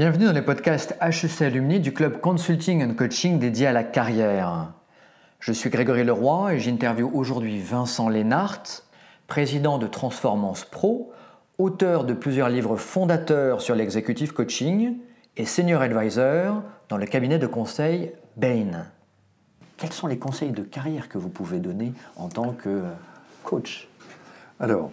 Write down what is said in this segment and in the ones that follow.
Bienvenue dans les podcasts HEC Alumni du club Consulting and Coaching dédié à la carrière. Je suis Grégory Leroy et j'interviewe aujourd'hui Vincent Lénart, président de Transformance Pro, auteur de plusieurs livres fondateurs sur l'executive coaching et senior advisor dans le cabinet de conseil Bain. Quels sont les conseils de carrière que vous pouvez donner en tant que coach? Alors,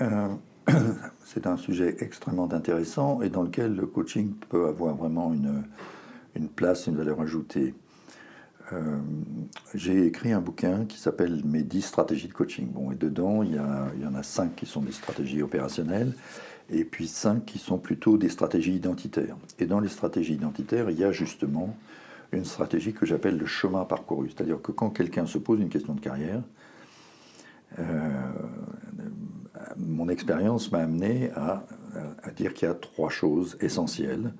euh, c'est un sujet extrêmement intéressant et dans lequel le coaching peut avoir vraiment une, place, une valeur ajoutée. Euh, j'ai écrit un bouquin qui s'appelle Mes 10 stratégies de coaching. Bon, et dedans, il y, a, il y en a 5 qui sont des stratégies opérationnelles et puis 5 qui sont plutôt des stratégies identitaires. Et dans les stratégies identitaires, il y a justement une stratégie que j'appelle le chemin parcouru. C'est-à-dire que quand quelqu'un se pose une question de carrière, euh, mon expérience m'a amené à, à dire qu'il y a trois choses essentielles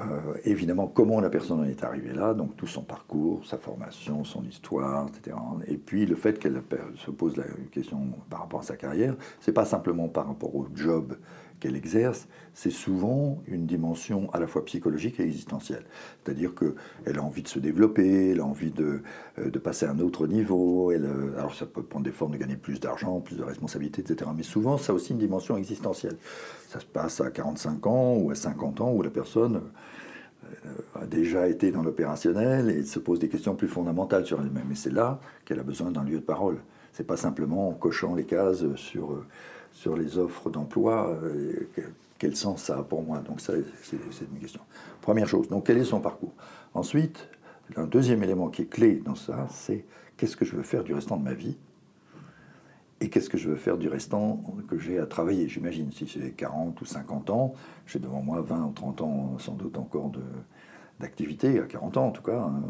euh, évidemment comment la personne en est arrivée là, donc tout son parcours, sa formation, son histoire, etc. Et puis le fait qu'elle se pose la question par rapport à sa carrière, c'est pas simplement par rapport au job qu'elle exerce, c'est souvent une dimension à la fois psychologique et existentielle. C'est-à-dire qu'elle a envie de se développer, elle a envie de, euh, de passer à un autre niveau, elle, euh, alors ça peut prendre des formes de gagner plus d'argent, plus de responsabilités, etc. Mais souvent, ça a aussi une dimension existentielle. Ça se passe à 45 ans ou à 50 ans où la personne euh, a déjà été dans l'opérationnel et se pose des questions plus fondamentales sur elle-même. Et c'est là qu'elle a besoin d'un lieu de parole. C'est pas simplement en cochant les cases sur sur les offres d'emploi, euh, quel sens ça a pour moi Donc ça, c'est une question. Première chose, donc quel est son parcours? Ensuite, un deuxième élément qui est clé dans ça, c'est qu'est-ce que je veux faire du restant de ma vie et qu'est-ce que je veux faire du restant que j'ai à travailler. J'imagine, si j'ai 40 ou 50 ans, j'ai devant moi 20 ou 30 ans sans doute encore d'activité, à 40 ans en tout cas. Hein.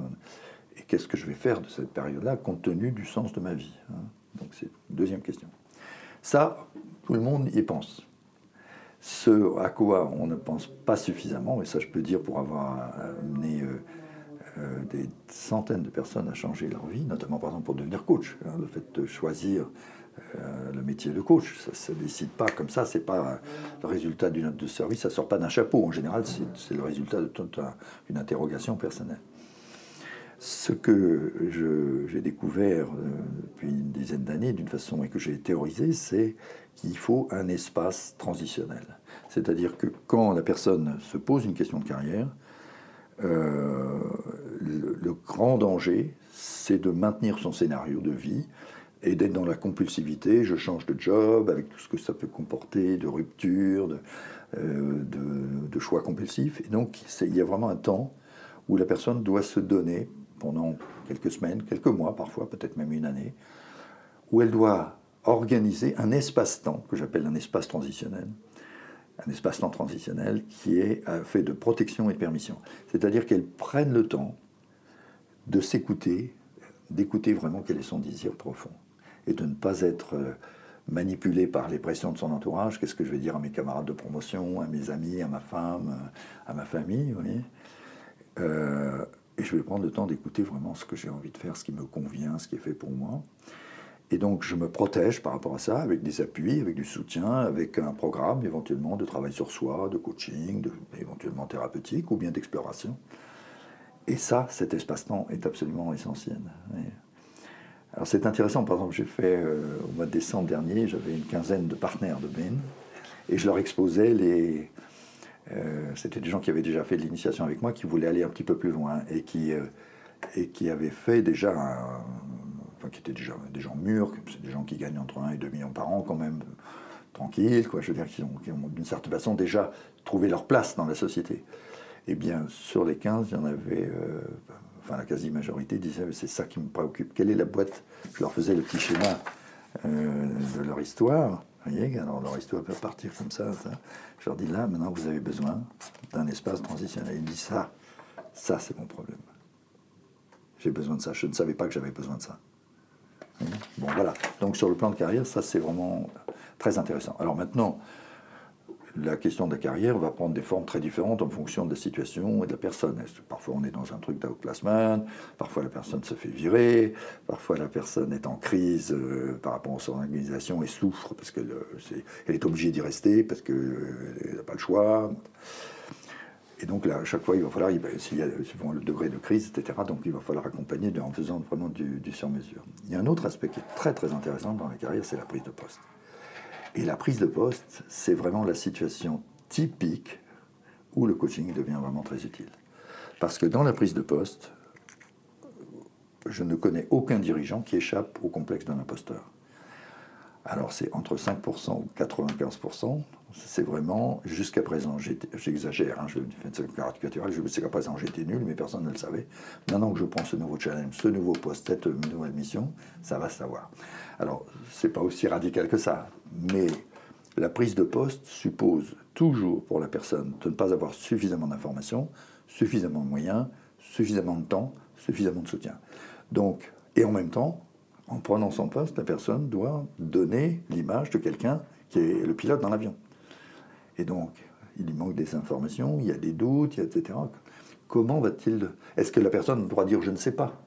Et qu'est-ce que je vais faire de cette période-là compte tenu du sens de ma vie hein. Donc c'est une deuxième question. Ça, tout le monde y pense. Ce à quoi on ne pense pas suffisamment, et ça je peux dire pour avoir amené euh, euh, des centaines de personnes à changer leur vie, notamment par exemple pour devenir coach. Hein, le fait de choisir euh, le métier de coach, ça ne se décide pas comme ça, c'est pas le résultat d'une note de service, ça sort pas d'un chapeau. En général, c'est le résultat de une interrogation personnelle. Ce que j'ai découvert depuis une dizaine d'années d'une façon et que j'ai théorisé, c'est qu'il faut un espace transitionnel. C'est-à-dire que quand la personne se pose une question de carrière, euh, le, grand danger, c'est de maintenir son scénario de vie et d'être dans la compulsivité. Je change de job avec tout ce que ça peut comporter, de rupture, de, euh, de choix compulsifs. Et donc, il y a vraiment un temps où la personne doit se donner pendant quelques semaines, quelques mois parfois, peut-être même une année, où elle doit organiser un espace-temps que j'appelle un espace transitionnel, un espace-temps transitionnel qui est euh, fait de protection et de permission. C'est-à-dire qu'elle prenne le temps de s'écouter, d'écouter vraiment quel est son désir profond, et de ne pas être euh, manipulé par les pressions de son entourage. Qu'est-ce que je vais dire à mes camarades de promotion, à mes amis, à ma femme, à ma famille, euh, et je vais prendre le temps d'écouter vraiment ce que j'ai envie de faire, ce qui me convient, ce qui est fait pour moi. Et donc je me protège par rapport à ça avec des appuis, avec du soutien, avec un programme éventuellement de travail sur soi, de coaching, éventuellement thérapeutique ou bien d'exploration. Et ça, cet espace-temps est absolument essentiel. Alors c'est intéressant, par exemple, j'ai fait euh, au mois de décembre dernier, j'avais une quinzaine de partenaires de BEN et je leur exposais les, euh, c'était des gens qui avaient déjà fait de l'initiation avec moi, qui voulaient aller un petit peu plus loin et qui, euh, et qui avaient fait déjà, qui étaient déjà des gens mûrs, c'est des gens qui gagnent entre 1 et 2 millions par an quand même, tranquilles, quoi, je veux dire, qui ont, d'une certaine façon déjà trouvé leur place dans la société. Eh bien, sur les 15, il y en avait, euh, enfin la quasi-majorité disait, c'est ça qui me préoccupe, quelle est la boîte Je leur faisais le petit schéma de leur histoire? Voyez, alors leur histoire peut partir comme ça, Je leur dis là, maintenant vous avez besoin d'un espace transitionnel. Il dit ça, ça c'est mon problème. J'ai besoin de ça. Je ne savais pas que j'avais besoin de ça. Bon voilà. Donc sur le plan de carrière, ça c'est vraiment très intéressant. Alors maintenant, la question de la carrière va prendre des formes très différentes en fonction de la situation et de la personne. Parfois on est dans un truc d'outplacement, parfois la personne se fait virer, parfois la personne est en crise euh, par rapport à son organisation et souffre parce qu'elle est, obligée d'y rester, parce qu'elle n'a pas le choix. Et donc là, à chaque fois, il va falloir, suivant le degré de crise, etc., donc il va falloir accompagner en faisant vraiment du, sur-mesure. Il y a un autre aspect qui est très très intéressant dans la carrière, c'est la prise de poste. Et la prise de poste, c'est vraiment la situation typique où le coaching devient vraiment très utile. Parce que dans la prise de poste, je ne connais aucun dirigeant qui échappe au complexe d'un imposteur. Alors c'est entre 5% ou 95%, c'est vraiment, jusqu'à présent, j'exagère, hein, je fais une caricaturale, jusqu'à présent j'étais nul, mais personne ne le savait. Maintenant que je prends ce nouveau challenge, ce nouveau poste, cette nouvelle mission, ça va savoir. Alors, c'est pas aussi radical que ça, mais la prise de poste suppose toujours pour la personne de ne pas avoir suffisamment d'informations, suffisamment de moyens, suffisamment de temps, suffisamment de soutien. Donc, et en même temps, en prenant son poste, la personne doit donner l'image de quelqu'un qui est le pilote dans l'avion. Et donc, il lui manque des informations, il y a des doutes, etc. Comment va-t-il... Est-ce que la personne doit dire je ne sais pas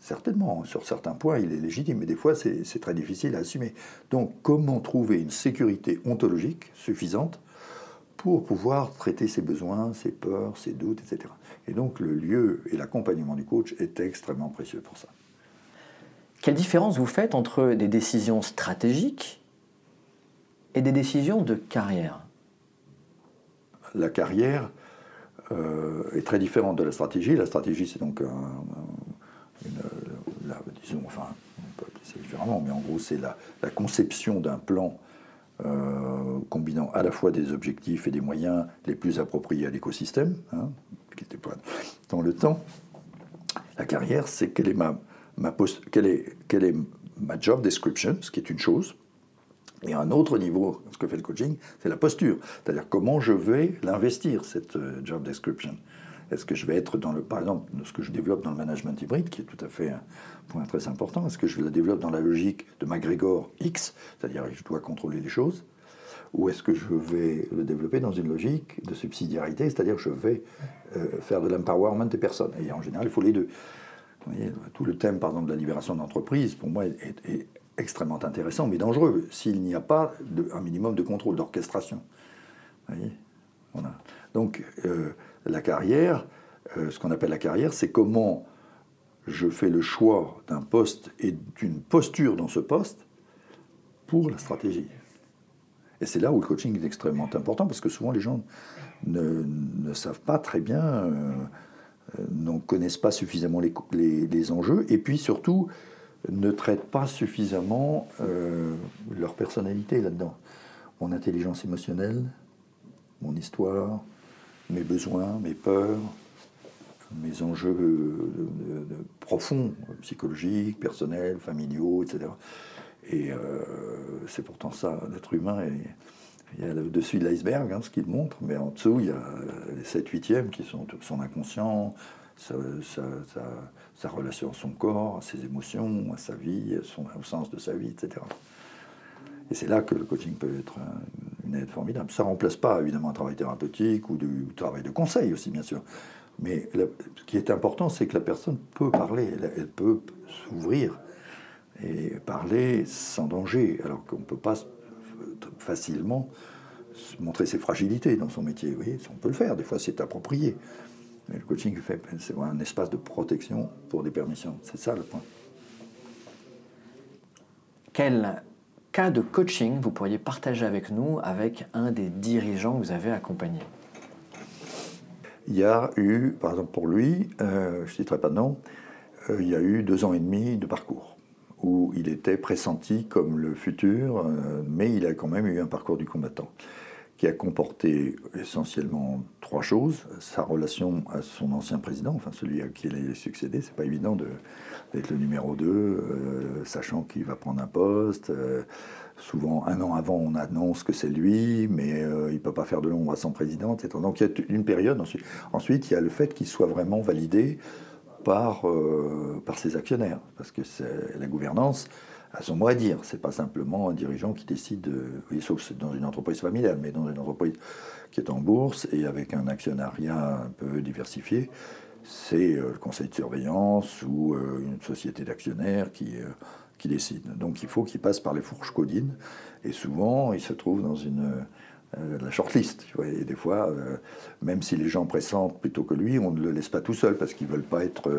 Certainement, sur certains points, il est légitime, mais des fois, c'est très difficile à assumer. Donc, comment trouver une sécurité ontologique suffisante pour pouvoir traiter ses besoins, ses peurs, ses doutes, etc. Et donc, le lieu et l'accompagnement du coach est extrêmement précieux pour ça. Quelle différence vous faites entre des décisions stratégiques et des décisions de carrière? La carrière euh, est très différente de la stratégie. La stratégie, c'est donc une, disons, enfin, on peut appeler ça différemment, mais en gros, c'est la, conception d'un plan euh, combinant à la fois des objectifs et des moyens les plus appropriés à l'écosystème, hein, qui dans le temps. La carrière, c'est quelle est ma ma quelle, est, quelle est ma job description, ce qui est une chose. Et un autre niveau, ce que fait le coaching, c'est la posture. C'est-à-dire comment je vais l'investir, cette euh, job description. Est-ce que je vais être dans le, par exemple, ce que je développe dans le management hybride, qui est tout à fait un point très important, est-ce que je le développe dans la logique de McGregor X, c'est-à-dire je dois contrôler les choses, ou est-ce que je vais le développer dans une logique de subsidiarité, c'est-à-dire je vais euh, faire de l'empowerment des personnes. Et en général, il faut les deux tout le thème, par exemple, de la libération d'entreprise, pour moi, est, extrêmement intéressant, mais dangereux, s'il n'y a pas un minimum de contrôle d'orchestration. Donc, euh, la carrière, euh, ce qu'on appelle la carrière, c'est comment je fais le choix d'un poste et d'une posture dans ce poste pour la stratégie. Et c'est là où le coaching est extrêmement important, parce que souvent les gens ne, savent pas très bien... Euh, n'en connaissent pas suffisamment les, les, enjeux, et puis surtout ne traitent pas suffisamment euh, leur personnalité là-dedans. Mon intelligence émotionnelle, mon histoire, mes besoins, mes peurs, mes enjeux euh, profonds, psychologiques, personnels, familiaux, etc. Et c'est pourtant ça, l'être humain est, il y a le dessus de l'iceberg, hein, ce qu'il montre, mais en dessous, il y a les 7 huitièmes qui sont son inconscient, sa, relation à son corps, à ses émotions, à sa vie, au sens de sa vie, etc. Et c'est là que le coaching peut être une aide formidable. Ça ne remplace pas évidemment un travail thérapeutique ou du travail de conseil aussi, bien sûr. Mais ce qui est important, c'est que la personne peut parler, elle peut s'ouvrir et parler sans danger, alors qu'on ne peut pas facilement montrer ses fragilités dans son métier. Oui, on peut le faire, des fois c'est approprié. Mais le coaching, c'est un espace de protection pour des permissions. C'est ça le point. Quel cas de coaching vous pourriez partager avec nous, avec un des dirigeants que vous avez accompagné Il y a eu, par exemple pour lui, euh, je ne citerai pas de nom, euh, il y a eu deux ans et demi de parcours où il était pressenti comme le futur, euh, mais il a quand même eu un parcours du combattant qui a comporté essentiellement trois choses. Sa relation à son ancien président, enfin celui à qui il a succédé, c'est pas évident d'être le numéro 2, euh, sachant qu'il va prendre un poste. Euh, souvent, un an avant, on annonce que c'est lui, mais il ne peut pas faire de l'ombre à son président, etc. Donc il y a une période. Ensuite, ensuite il y a le fait qu'il soit vraiment validé par, euh, par ses actionnaires. Parce que la gouvernance a son mot à dire. C'est pas simplement un dirigeant qui décide, oui, sauf dans une entreprise familiale, mais dans une entreprise qui est en bourse et avec un actionnariat un peu diversifié, c'est euh, le conseil de surveillance ou euh, une société d'actionnaires qui, qui décide. Donc il faut qu'il passe par les fourches codines. Et souvent, il se trouve dans une, la shortlist. Et des fois, même si les gens pressentent plutôt que lui, on ne le laisse pas tout seul parce qu'ils veulent pas être.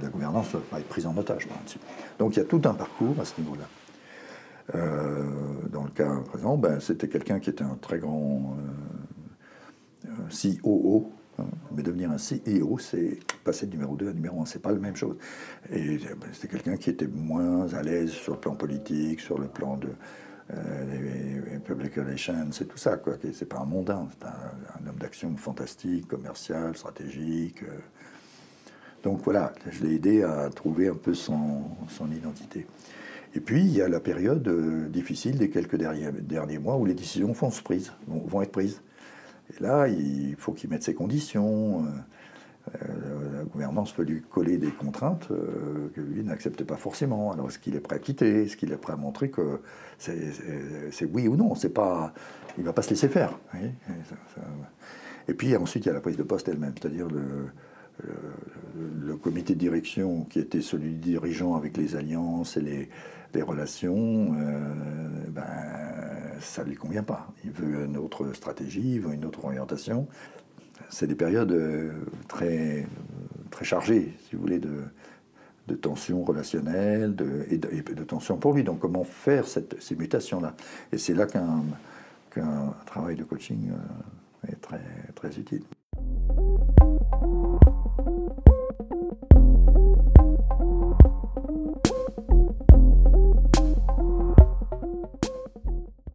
la gouvernance ne veut pas être prise en otage, Donc il y a tout un parcours à ce niveau-là. dans le cas présent, ben, c'était quelqu'un qui était un très grand COO, Hein. Mais devenir un CEO, c'est passer de numéro 2 à numéro 1, c'est pas la même chose. Et ben, c'était quelqu'un qui était moins à l'aise sur le plan politique, sur le plan de euh, public relations, c'est tout ça, quoi. C'est pas un mondain, c'est un, homme d'action fantastique, commercial, stratégique. Euh. Donc voilà, je l'ai aidé à trouver un peu son, identité. Et puis, il y a la période euh, difficile des quelques derniers, mois où les décisions vont, prises, vont être prises. Et là, il faut qu'il mette ses conditions. Euh, euh, la gouvernance veut lui coller des contraintes euh, que lui n'accepte pas forcément. Alors, est-ce qu'il est prêt à quitter? Est-ce qu'il est prêt à montrer que c'est oui ou non? C'est pas, Il va pas se laisser faire. Et puis ensuite, il y a la prise de poste elle-même, c'est-à-dire le, le, comité de direction qui était celui du dirigeant avec les alliances et les, relations, ben, ça ne lui convient pas. Il veut une autre stratégie, il veut une autre orientation. C'est des périodes euh, très, très chargées, si vous voulez, de, de tensions relationnelles de, et, de, tensions pour lui. Donc comment faire cette, ces mutations-là? Et c'est là qu'un travail de coaching euh, est très, très utile.